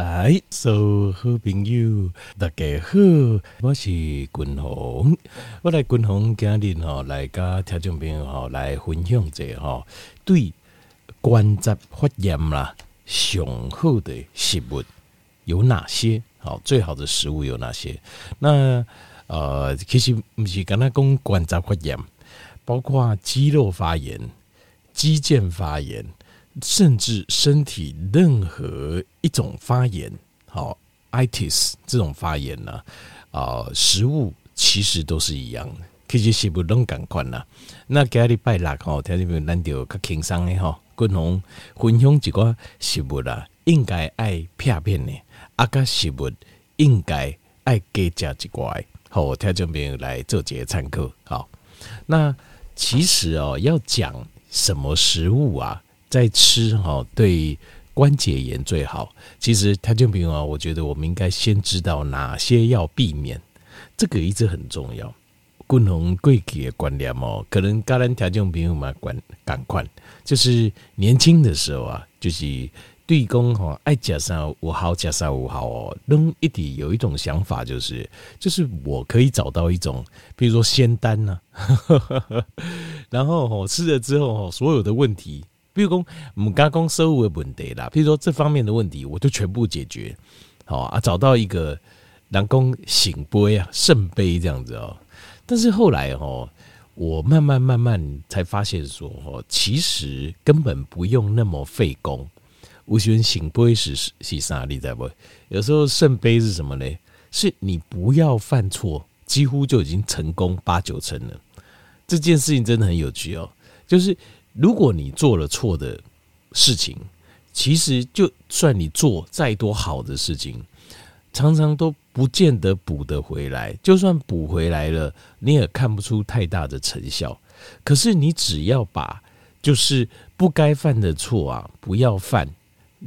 来，所有好朋友，大家好，我是君鸿，我来君鸿今日吼来甲听众朋友吼来分享一下吼，对关节发炎啦，上好的食物有哪些？好，最好的食物有哪些？那呃，其实不是跟他讲关节发炎，包括肌肉发炎、肌腱发炎。甚至身体任何一种发炎，好，itis 这种发炎呢，啊、呃，食物其实都是一样的，其实食物拢同款啦。那今日拜六吼，听见没有？咱就较轻松的吼，共同分享几个食物啦，应该爱片片的，啊个食物应该爱加食一块，好，听众朋友？来做这个参考。好，那其实哦，要讲什么食物啊？在吃哈，对关节炎最好。其实他就比如啊，我觉得我们应该先知道哪些要避免，这个一直很重要。共同贵体的观念哦，可能家人条件比我们管赶快，就是年轻的时候啊，就是对公哈爱加上五好加上五好哦，能一点有一种想法，就是就是我可以找到一种，比如说仙丹呢，然后我吃了之后所有的问题。比如说，我们刚刚收为问题啦，比如说这方面的问题，我就全部解决，好啊，找到一个人工圣杯啊，圣杯这样子哦。但是后来哦，我慢慢慢慢才发现说哦，其实根本不用那么费工。我喜欢醒杯是是啥？你知道不？有时候圣杯是什么呢？是你不要犯错，几乎就已经成功八九成了。这件事情真的很有趣哦，就是。如果你做了错的事情，其实就算你做再多好的事情，常常都不见得补得回来。就算补回来了，你也看不出太大的成效。可是你只要把就是不该犯的错啊，不要犯，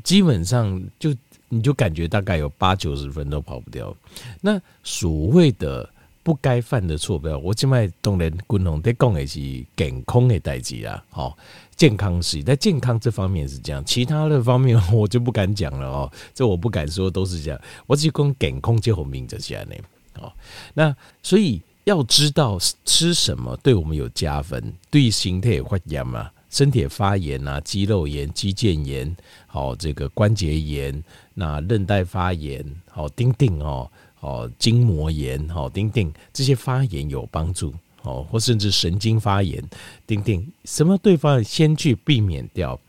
基本上就你就感觉大概有八九十分都跑不掉。那所谓的。不该犯的错，不要。我今麦当然共同在讲的是健康的代志啦，好，健康是，在健康这方面是这样，其他的方面 我就不敢讲了哦，这我不敢说都是这样，我只讲健康就好明着起来呢，好，那所以要知道吃什么对我们有加分，对身体发炎嘛，身体发炎啊，肌肉炎、肌腱炎，好，这个关节炎，那韧带发炎，好，丁丁哦。哦，筋膜炎，哦，丁丁这些发炎有帮助，哦，或甚至神经发炎，丁丁什么对方先去避免掉，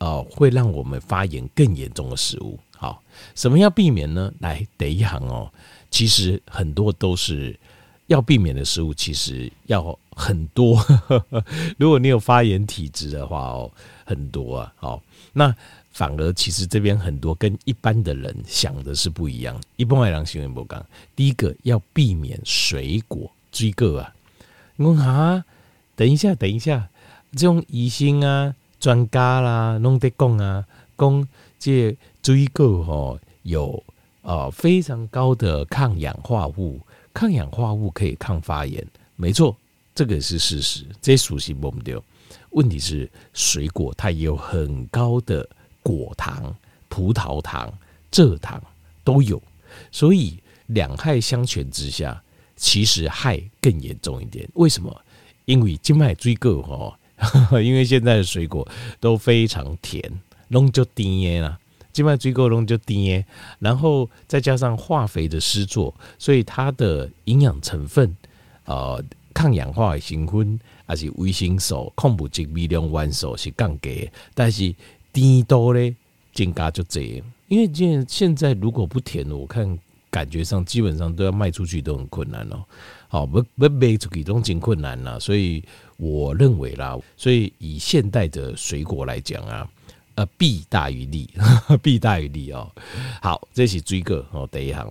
哦，会让我们发炎更严重的食物，好，什么要避免呢？来，第一行哦，其实很多都是要避免的食物，其实要很多，如果你有发炎体质的话哦，很多啊，好，那。反而，其实这边很多跟一般的人想的是不一样。一般外人行为不讲，第一个要避免水果追个啊。你说啊，等一下，等一下，这种医生啊、专家啦，弄得讲啊，讲这水果吼有呃非常高的抗氧化物，抗氧化物可以抗发炎，没错，这个是事实，这属实不对。问题是水果它也有很高的。果糖、葡萄糖、蔗糖都有，所以两害相权之下，其实害更严重一点。为什么？因为今麦追购哈，因为现在的水果都非常甜，弄就甜啦。今麦追购弄就甜，然后再加上化肥的施作，所以它的营养成分，呃，抗氧化的成分还是维生素、矿物质、微量元素是降低，但是。甜多嘞，增加就这样，因为现现在如果不甜，我看感觉上基本上都要卖出去都很困难哦。好，不不卖出去都真困难了，所以我认为啦，所以以现代的水果来讲啊，呃，弊大于利，弊大于利哦。好，这是追个哦，第一行。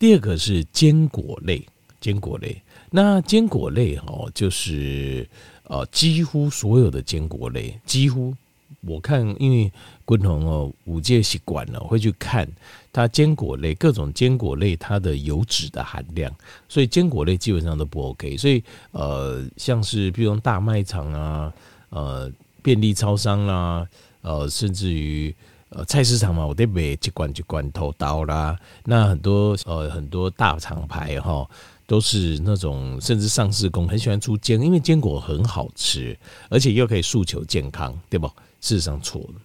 第二个是坚果类，坚果类，那坚果类哦，就是呃，几乎所有的坚果类，几乎。我看，因为共同哦，五戒习惯了，会去看它坚果类各种坚果类它的油脂的含量，所以坚果类基本上都不 OK。所以呃，像是比如大卖场啊，呃，便利超商啦，呃，甚至于呃菜市场嘛，我得买一罐一罐头刀啦。那很多呃很多大厂牌哈，都是那种甚至上市公很喜欢出坚，因为坚果很好吃，而且又可以诉求健康，对不？事实上错了，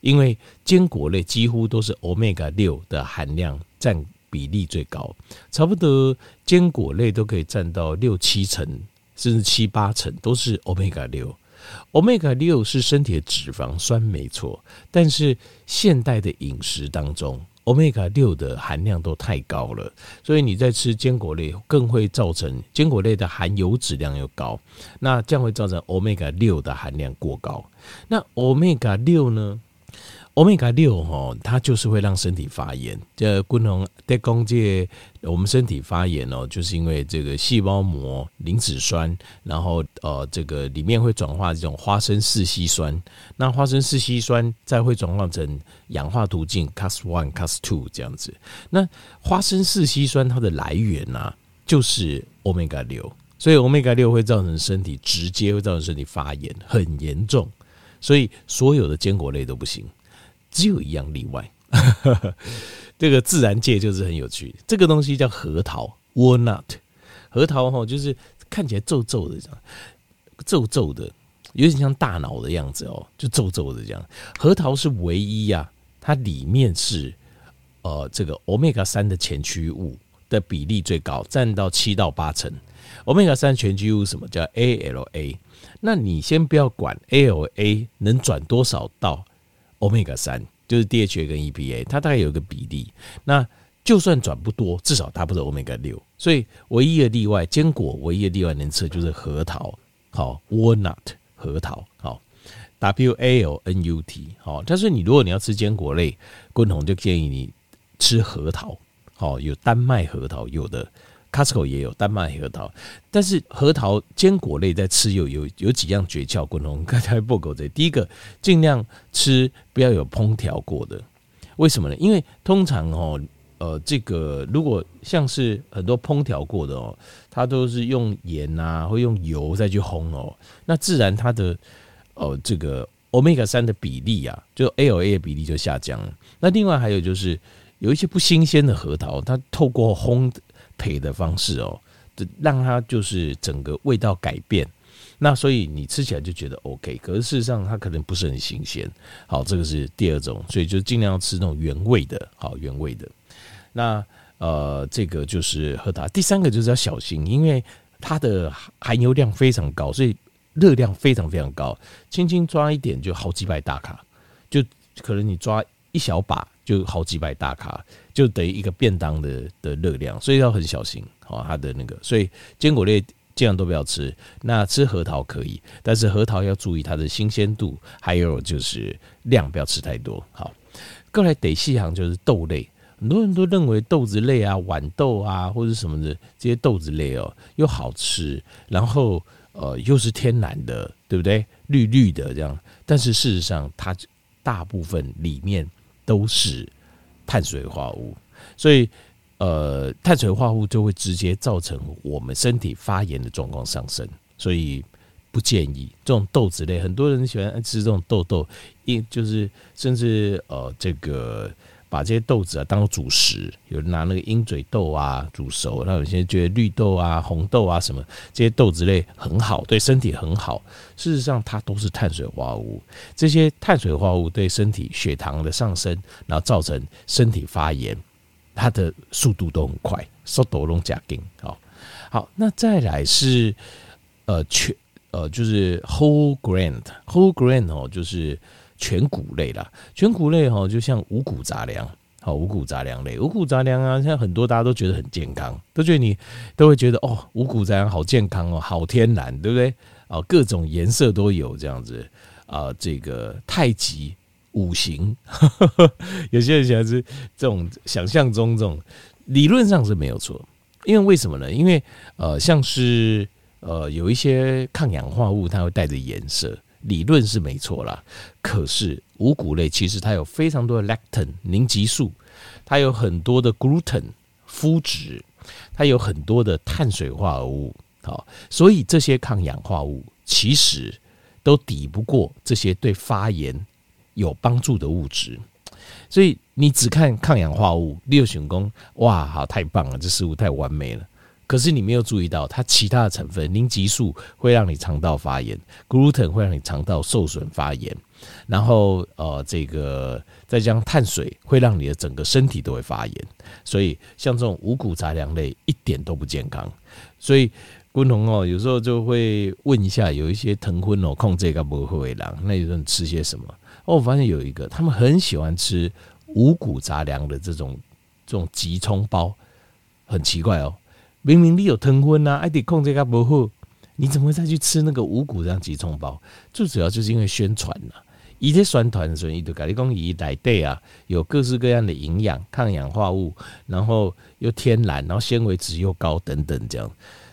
因为坚果类几乎都是 Omega 六的含量占比例最高，差不多坚果类都可以占到六七成，甚至七八成都是 Omega 六。Omega 六是身体的脂肪酸没错，但是现代的饮食当中，Omega 六的含量都太高了，所以你在吃坚果类更会造成坚果类的含油质量又高，那这样会造成 Omega 六的含量过高。那 Omega 六呢？欧米伽六哈，它就是会让身体发炎。这功能在讲这我们身体发炎哦，就是因为这个细胞膜磷脂酸，然后呃，这个里面会转化这种花生四烯酸。那花生四烯酸再会转化成氧化途径 Cas one Cas two 这样子。那花生四烯酸它的来源呢、就是欧米伽六，所以欧米伽六会造成身体直接会造成身体发炎，很严重。所以所有的坚果类都不行。只有一样例外，这个自然界就是很有趣。这个东西叫核桃 （walnut），核桃哈就是看起来皱皱的这样，皱皱的，有点像大脑的样子哦，就皱皱的这样。核桃是唯一呀，它里面是呃这个 omega 三的前驱物的比例最高，占到七到八成。omega 三前驱物什么叫 ALA？那你先不要管 ALA 能转多少道。Omega 三就是 DHA 跟 EPA，它大概有一个比例。那就算转不多，至少它不是 Omega 六。所以唯一的例外，坚果唯一的例外能吃就是核桃，好 Walnut 核桃，好 W A L N U T，好。但是你如果你要吃坚果类，昆宏就建议你吃核桃，好有丹麦核桃，有的。Costco 也有丹麦核桃，但是核桃坚果类在吃有有有几样诀窍，共同刚才报告这第一个，尽量吃不要有烹调过的，为什么呢？因为通常哦，呃，这个如果像是很多烹调过的哦，它都是用盐啊，或用油再去烘哦，那自然它的呃这个 Omega 三的比例啊，就 ALA 的比例就下降了。那另外还有就是有一些不新鲜的核桃，它透过烘。配的方式哦，这让它就是整个味道改变，那所以你吃起来就觉得 OK，可是事实上它可能不是很新鲜。好，这个是第二种，所以就尽量吃那种原味的，好原味的。那呃，这个就是喝它。第三个就是要小心，因为它的含油量非常高，所以热量非常非常高，轻轻抓一点就好几百大卡，就可能你抓一小把就好几百大卡。就等于一个便当的的热量，所以要很小心哦。它的那个，所以坚果类尽量都不要吃。那吃核桃可以，但是核桃要注意它的新鲜度，还有就是量不要吃太多。好，过来得细行就是豆类，很多人都认为豆子类啊、豌豆啊或者什么的这些豆子类哦又好吃，然后呃又是天然的，对不对？绿绿的这样，但是事实上它大部分里面都是。碳水化合物，所以呃，碳水化合物就会直接造成我们身体发炎的状况上升，所以不建议这种豆子类。很多人喜欢吃这种豆豆，一就是甚至呃，这个把这些豆子啊当做主食，有人拿那个鹰嘴豆啊煮熟，那有些觉得绿豆啊、红豆啊什么这些豆子类很好，对身体很好。事实上，它都是碳水化合物。这些碳水化合物对身体血糖的上升，然后造成身体发炎，它的速度都很快，速度都加紧。好，好，那再来是呃全呃就是 whole grain，whole grain 哦，就是全谷类啦。全谷类哦，就像五谷杂粮，好，五谷杂粮类，五谷杂粮啊，现在很多大家都觉得很健康，都觉得你都会觉得哦，五谷杂粮好健康哦，好天然，对不对？啊，各种颜色都有这样子啊，这个太极五行，有些人喜欢是这种想象中这种理论上是没有错，因为为什么呢？因为呃，像是呃有一些抗氧化物，它会带着颜色，理论是没错啦。可是五谷类其实它有非常多的 lectin 凝集素，它有很多的 gluten 麸质，它有很多的碳水化合物。好，所以这些抗氧化物其实都抵不过这些对发炎有帮助的物质。所以你只看抗氧化物，六选功，哇，好，太棒了，这食物太完美了。可是你没有注意到，它其他的成分，凝集素会让你肠道发炎，gluten 会让你肠道受损发炎，然后呃，这个再加上碳水会让你的整个身体都会发炎。所以像这种五谷杂粮类一点都不健康。所以昆龙哦，有时候就会问一下，有一些疼昏哦，控制个不会狼，那有时候你吃些什么？哦，我发现有一个，他们很喜欢吃五谷杂粮的这种这种即冲包，很奇怪哦。明明你有疼昏呐，爱得控制个不好，你怎么会再去吃那个五谷这样即冲包？最主要就是因为宣传呐，一些宣传所以就跟你讲以来对啊，有各式各样的营养、抗氧化物，然后又天然，然后纤维质又高等等这样。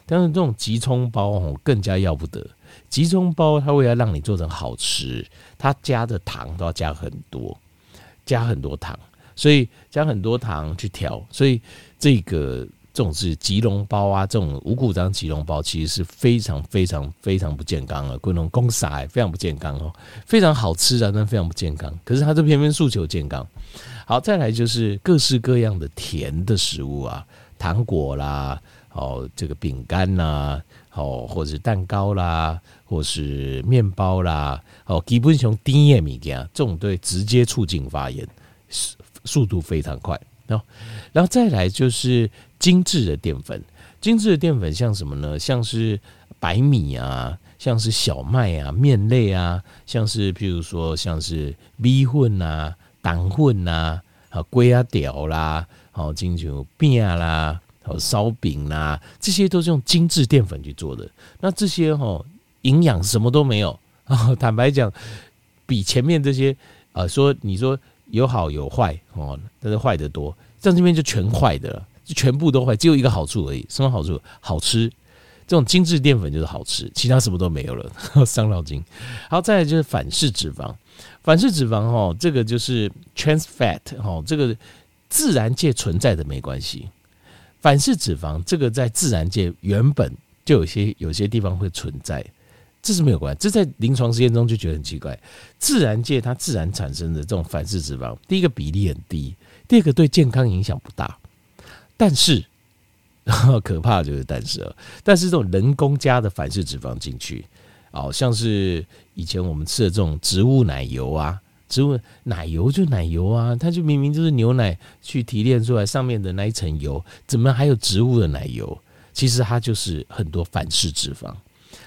但是这种即冲包哦，更加要不得。即冲包它为了让你做成好吃，它加的糖都要加很多，加很多糖，所以加很多糖去调，所以这个。这种是吉隆包啊，这种五谷杂粮即溶包其实是非常非常非常不健康的，各种公司非常不健康哦，非常好吃啊，但非常不健康。可是它这偏偏诉求健康。好，再来就是各式各样的甜的食物啊，糖果啦，哦，这个饼干呐，哦，或者是蛋糕啦，或是面包啦，哦，基本上甜的物件，这种对直接促进发炎，速速度非常快。然后，然后再来就是精致的淀粉，精致的淀粉像什么呢？像是白米啊，像是小麦啊，面类啊，像是譬如说像是米粉啊、蛋粉呐，啊，龟啊屌啦，好金球饼啦，好烧饼啦，这些都是用精致淀粉去做的。那这些哈营养什么都没有，坦白讲，比前面这些啊说你说。有好有坏哦，但是坏的多，在这边就全坏的了，就全部都坏，只有一个好处而已。什么好处？好吃，这种精致淀粉就是好吃，其他什么都没有了，伤脑筋。好，再来就是反式脂肪，反式脂肪哦，这个就是 trans fat 哦，这个自然界存在的没关系。反式脂肪这个在自然界原本就有些有些地方会存在。这是没有关系，这在临床实验中就觉得很奇怪。自然界它自然产生的这种反式脂肪，第一个比例很低，第二个对健康影响不大。但是，可怕的就是但是了，但是这种人工加的反式脂肪进去，哦，像是以前我们吃的这种植物奶油啊，植物奶油就奶油啊，它就明明就是牛奶去提炼出来上面的那一层油，怎么还有植物的奶油？其实它就是很多反式脂肪，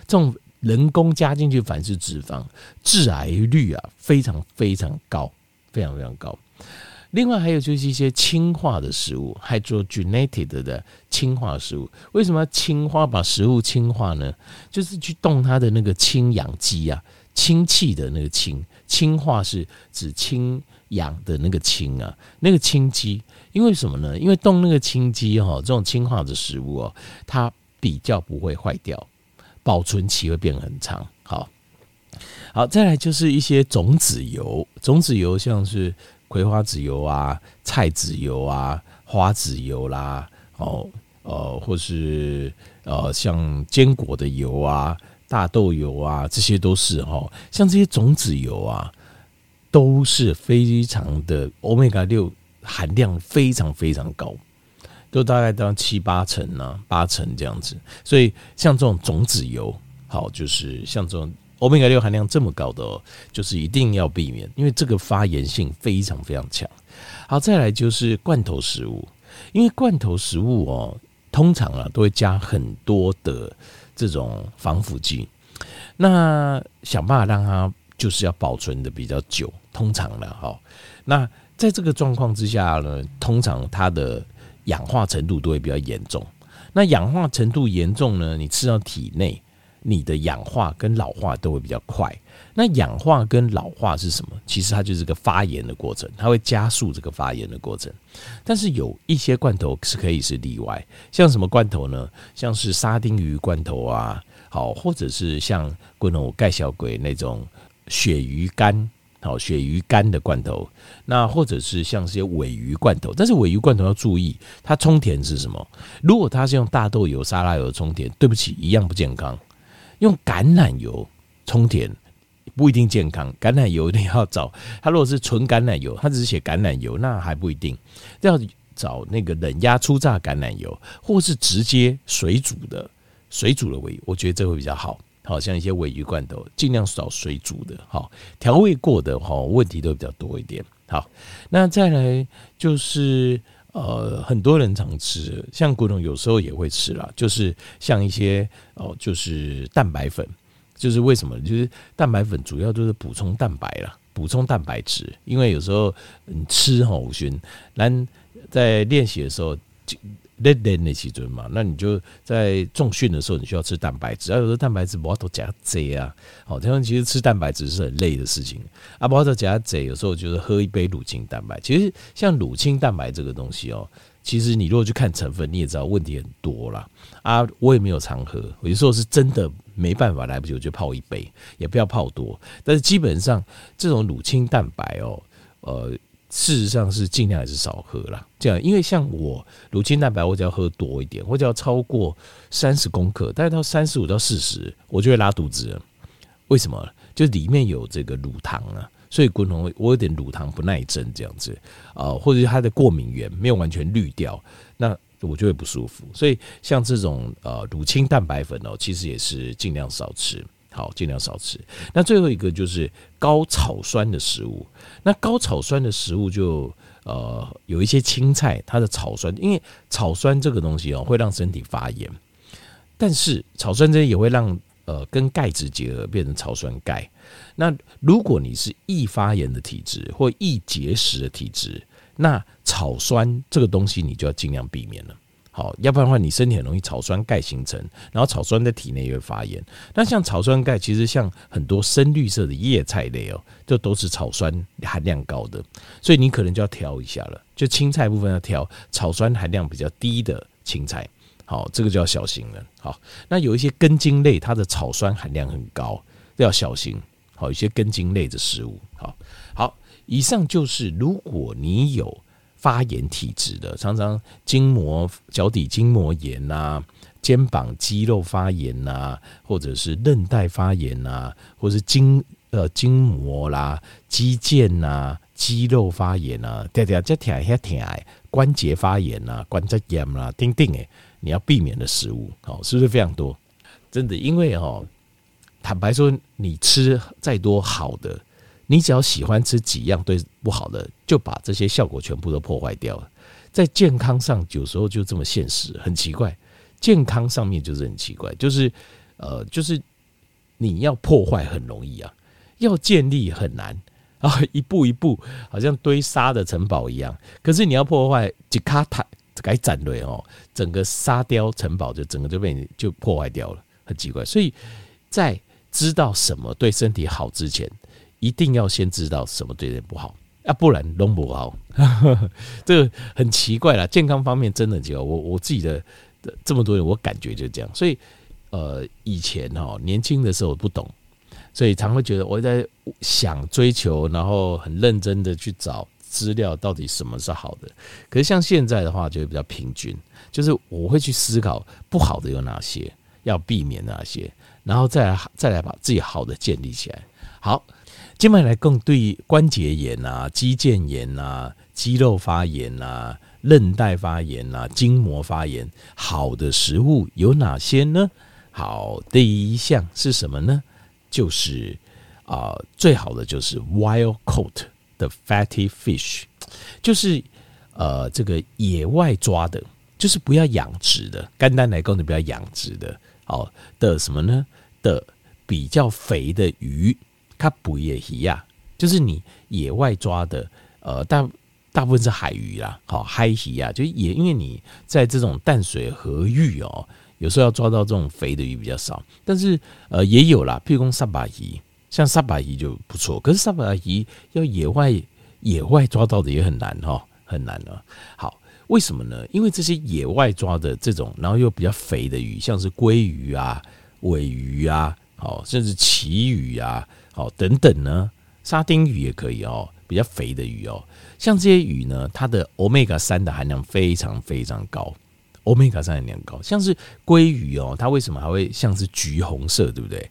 这种。人工加进去反式脂肪，致癌率啊非常非常高，非常非常高。另外还有就是一些氢化的食物，hydrogenated 的氢化食物。为什么要氢化？把食物氢化呢？就是去动它的那个氢氧机啊，氢气的那个氢。氢化是指氢氧的那个氢啊，那个氢机。因为什么呢？因为动那个氢机哈，这种氢化的食物哦，它比较不会坏掉。保存期会变很长，好，好，再来就是一些种子油，种子油像是葵花籽油啊、菜籽油啊、花籽油啦，哦，呃，或是呃，像坚果的油啊、大豆油啊，这些都是哦，像这些种子油啊，都是非常的欧米伽六含量非常非常高。都大概到七八成呢、八成这样子，所以像这种种子油，好，就是像这种欧米伽六含量这么高的，就是一定要避免，因为这个发炎性非常非常强。好，再来就是罐头食物，因为罐头食物哦，通常啊都会加很多的这种防腐剂，那想办法让它就是要保存的比较久，通常了哈。那在这个状况之下呢，通常它的氧化程度都会比较严重。那氧化程度严重呢，你吃到体内，你的氧化跟老化都会比较快。那氧化跟老化是什么？其实它就是个发炎的过程，它会加速这个发炎的过程。但是有一些罐头是可以是例外，像什么罐头呢？像是沙丁鱼罐头啊，好，或者是像罐头盖小鬼那种鳕鱼干。好，鳕鱼干的罐头，那或者是像些鮪鱼罐头，但是鮪鱼罐头要注意，它充填是什么？如果它是用大豆油、沙拉油充填，对不起，一样不健康。用橄榄油充填不一定健康。橄榄油你要找它，如果是纯橄榄油，它只是写橄榄油，那还不一定。要找那个冷压初榨橄榄油，或是直接水煮的水煮的鮪鱼，我觉得这会比较好。好像一些尾鱼罐头，尽量少水煮的，好调味过的，哈问题都比较多一点。好，那再来就是呃，很多人常吃，像古董有时候也会吃啦，就是像一些哦，就是蛋白粉，就是为什么？就是蛋白粉主要就是补充蛋白啦，补充蛋白质，因为有时候你吃哈，五旬，咱在练习的时候就。练练那几尊嘛，那你就在重训的时候，你需要吃蛋白质。啊，有时候蛋白质不要多加贼啊，好，他们其实吃蛋白质是很累的事情啊，不要多加贼。有时候就是喝一杯乳清蛋白。其实像乳清蛋白这个东西哦，其实你如果去看成分，你也知道问题很多啦。啊。我也没有常喝，有时候是真的没办法来不及，我就泡一杯，也不要泡多。但是基本上这种乳清蛋白哦，呃。事实上是尽量还是少喝啦，这样，因为像我乳清蛋白，我只要喝多一点，或者要超过三十公克，大概到三十五到四十，我就会拉肚子。为什么？就里面有这个乳糖啊，所以滚红我有点乳糖不耐症这样子啊，或者是它的过敏原没有完全滤掉，那我就会不舒服。所以像这种呃乳清蛋白粉哦，其实也是尽量少吃。好，尽量少吃。那最后一个就是高草酸的食物。那高草酸的食物就呃有一些青菜，它的草酸，因为草酸这个东西哦会让身体发炎，但是草酸这也会让呃跟钙质结合变成草酸钙。那如果你是易发炎的体质或易结石的体质，那草酸这个东西你就要尽量避免了。好，要不然的话，你身体很容易草酸钙形成，然后草酸在体内也会发炎。那像草酸钙，其实像很多深绿色的叶菜类哦，就都是草酸含量高的，所以你可能就要挑一下了。就青菜部分要挑草酸含量比较低的青菜，好，这个就要小心了。好，那有一些根茎类，它的草酸含量很高，要小心。好，一些根茎类的食物。好，好，以上就是如果你有。发炎体质的，常常筋膜、脚底筋膜炎呐、啊，肩膀肌肉发炎呐、啊，或者是韧带发炎呐、啊，或是筋呃筋膜啦、肌腱呐、肌肉发炎呐、啊，对对，这疼还疼哎，关节发炎呐、啊，关节炎啦，叮叮哎，你要避免的食物，好，是不是非常多？真的，因为哦，坦白说，你吃再多好的。你只要喜欢吃几样对不好的，就把这些效果全部都破坏掉了。在健康上，有时候就这么现实，很奇怪。健康上面就是很奇怪，就是呃，就是你要破坏很容易啊，要建立很难 啊，一步一步好像堆沙的城堡一样。可是你要破坏，几卡塔改斩雷哦，整个沙雕城堡就整个就被你就破坏掉了，很奇怪。所以在知道什么对身体好之前。一定要先知道什么对人不好啊，不然弄不好。这个很奇怪啦，健康方面真的就我我自己的这么多年，我感觉就这样。所以呃，以前哈年轻的时候不懂，所以常会觉得我在想追求，然后很认真的去找资料，到底什么是好的。可是像现在的话，就会比较平均，就是我会去思考不好的有哪些，要避免哪些，然后再来再来把自己好的建立起来。好。接下来更对关节炎啊、肌腱炎啊、肌肉发炎啊、韧带发炎啊、筋膜发炎，好的食物有哪些呢？好，第一项是什么呢？就是啊、最好的就是 wild caught 的 fatty fish，就是呃这个野外抓的，就是不要养殖的，简单来讲就不要养殖的，好的什么呢？的比较肥的鱼。它捕野鱼呀，就是你野外抓的，呃，大大部分是海鱼啦，好海鱼呀，就也因为你在这种淡水河域哦，有时候要抓到这种肥的鱼比较少，但是呃也有啦，譬如说沙巴鱼，像沙巴鱼就不错，可是沙巴鱼要野外野外抓到的也很难哈，很难啊。好，为什么呢？因为这些野外抓的这种，然后又比较肥的鱼，像是鲑鱼啊、鮪鱼啊，好，甚至旗鱼啊。哦，等等呢，沙丁鱼也可以哦，比较肥的鱼哦，像这些鱼呢，它的欧米伽三的含量非常非常高，欧米伽三含量高，像是鲑鱼哦，它为什么还会像是橘红色，对不对？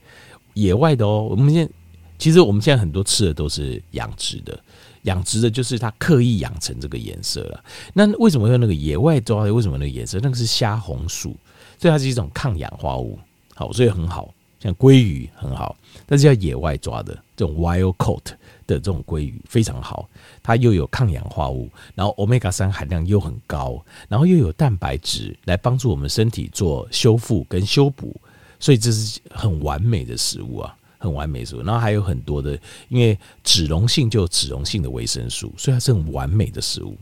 野外的哦，我们现其实我们现在很多吃的都是养殖的，养殖的就是它刻意养成这个颜色了。那为什么用那个野外抓的？为什么那个颜色？那个是虾红素，所以它是一种抗氧化物，好，所以很好。像鲑鱼很好，但是要野外抓的这种 wild caught 的这种鲑鱼非常好，它又有抗氧化物，然后 omega 三含量又很高，然后又有蛋白质来帮助我们身体做修复跟修补，所以这是很完美的食物啊，很完美食物。然后还有很多的，因为脂溶性就有脂溶性的维生素，所以它是很完美的食物。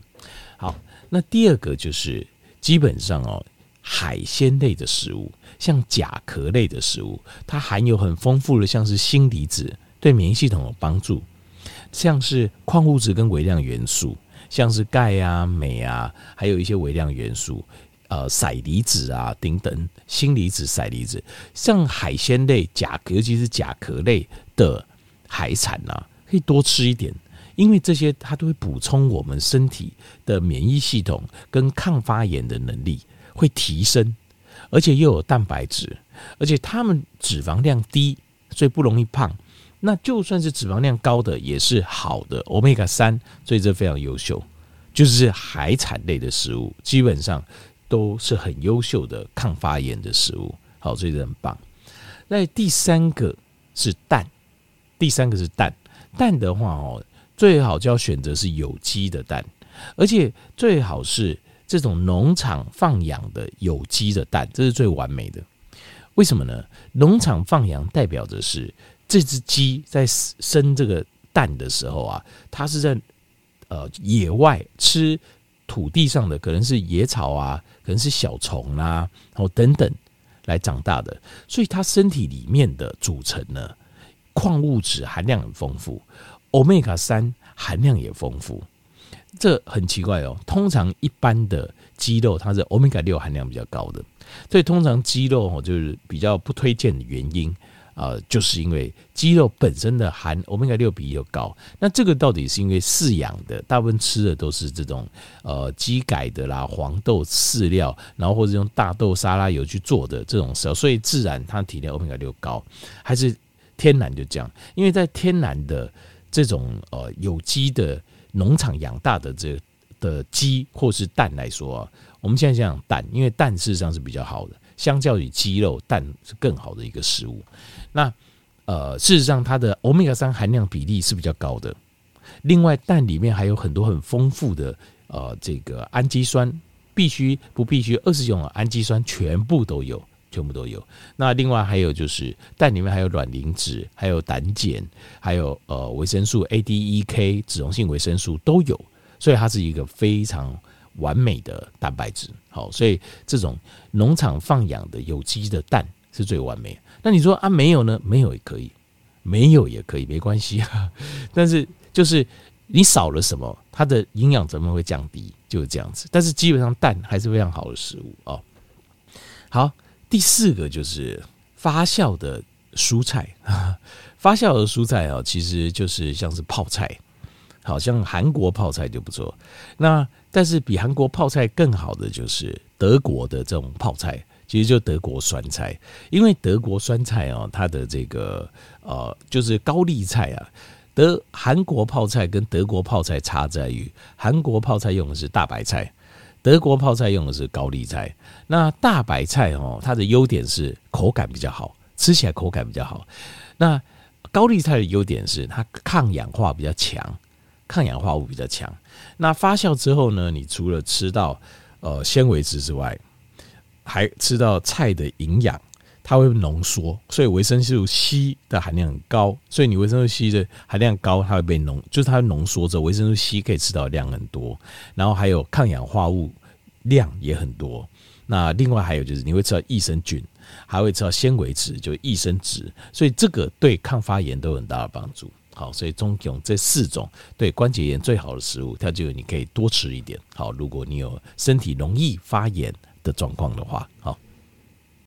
好，那第二个就是基本上哦，海鲜类的食物。像甲壳类的食物，它含有很丰富的，像是锌离子，对免疫系统有帮助；像是矿物质跟微量元素，像是钙啊、镁啊，还有一些微量元素，呃，硒离子啊等等，锌离子、硒离子。像海鲜类、甲壳，尤其是甲壳类的海产啊，可以多吃一点，因为这些它都会补充我们身体的免疫系统跟抗发炎的能力，会提升。而且又有蛋白质，而且它们脂肪量低，所以不容易胖。那就算是脂肪量高的，也是好的，Omega 三，所以这非常优秀。就是海产类的食物，基本上都是很优秀的抗发炎的食物。好，所以这很棒。那第三个是蛋，第三个是蛋。蛋的话哦，最好就要选择是有机的蛋，而且最好是。这种农场放养的有机的蛋，这是最完美的。为什么呢？农场放养代表的是这只鸡在生这个蛋的时候啊，它是在呃野外吃土地上的，可能是野草啊，可能是小虫啊，然后等等来长大的，所以它身体里面的组成呢，矿物质含量很丰富，Omega 三含量也丰富。这很奇怪哦，通常一般的鸡肉它是欧米伽六含量比较高的，所以通常鸡肉哦就是比较不推荐的原因啊、呃，就是因为鸡肉本身的含欧米伽六比又高。那这个到底是因为饲养的，大部分吃的都是这种呃鸡改的啦、黄豆饲料，然后或者用大豆沙拉油去做的这种时候，所以自然它体内欧米伽六高，还是天然就这样？因为在天然的这种呃有机的。农场养大的这的鸡或是蛋来说啊，我们现在讲蛋，因为蛋事实上是比较好的，相较于鸡肉，蛋是更好的一个食物。那呃，事实上它的欧米伽三含量比例是比较高的。另外，蛋里面还有很多很丰富的呃这个氨基酸，必须不必须二十种氨基酸全部都有。全部都有。那另外还有就是蛋里面还有卵磷脂，还有胆碱，还有呃维生素 A、D、E、K，脂溶性维生素都有，所以它是一个非常完美的蛋白质。好，所以这种农场放养的有机的蛋是最完美。那你说啊，没有呢？没有也可以，没有也可以，没关系啊。但是就是你少了什么，它的营养成分会降低，就是这样子。但是基本上蛋还是非常好的食物哦。好。第四个就是发酵的蔬菜，发酵的蔬菜啊，其实就是像是泡菜，好像韩国泡菜就不错。那但是比韩国泡菜更好的就是德国的这种泡菜，其实就德国酸菜，因为德国酸菜啊，它的这个呃就是高丽菜啊，德韩国泡菜跟德国泡菜差在于，韩国泡菜用的是大白菜。德国泡菜用的是高丽菜，那大白菜哦，它的优点是口感比较好，吃起来口感比较好。那高丽菜的优点是它抗氧化比较强，抗氧化物比较强。那发酵之后呢，你除了吃到呃纤维质之外，还吃到菜的营养。它会浓缩，所以维生素 C 的含量很高，所以你维生素 C 的含量高，它会被浓，就是它浓缩之后，维生素 C 可以吃到量很多，然后还有抗氧化物量也很多。那另外还有就是你会吃到益生菌，还会吃到纤维质，就是益生质，所以这个对抗发炎都有很大的帮助。好，所以总共这四种对关节炎最好的食物，它就你可以多吃一点。好，如果你有身体容易发炎的状况的话，好。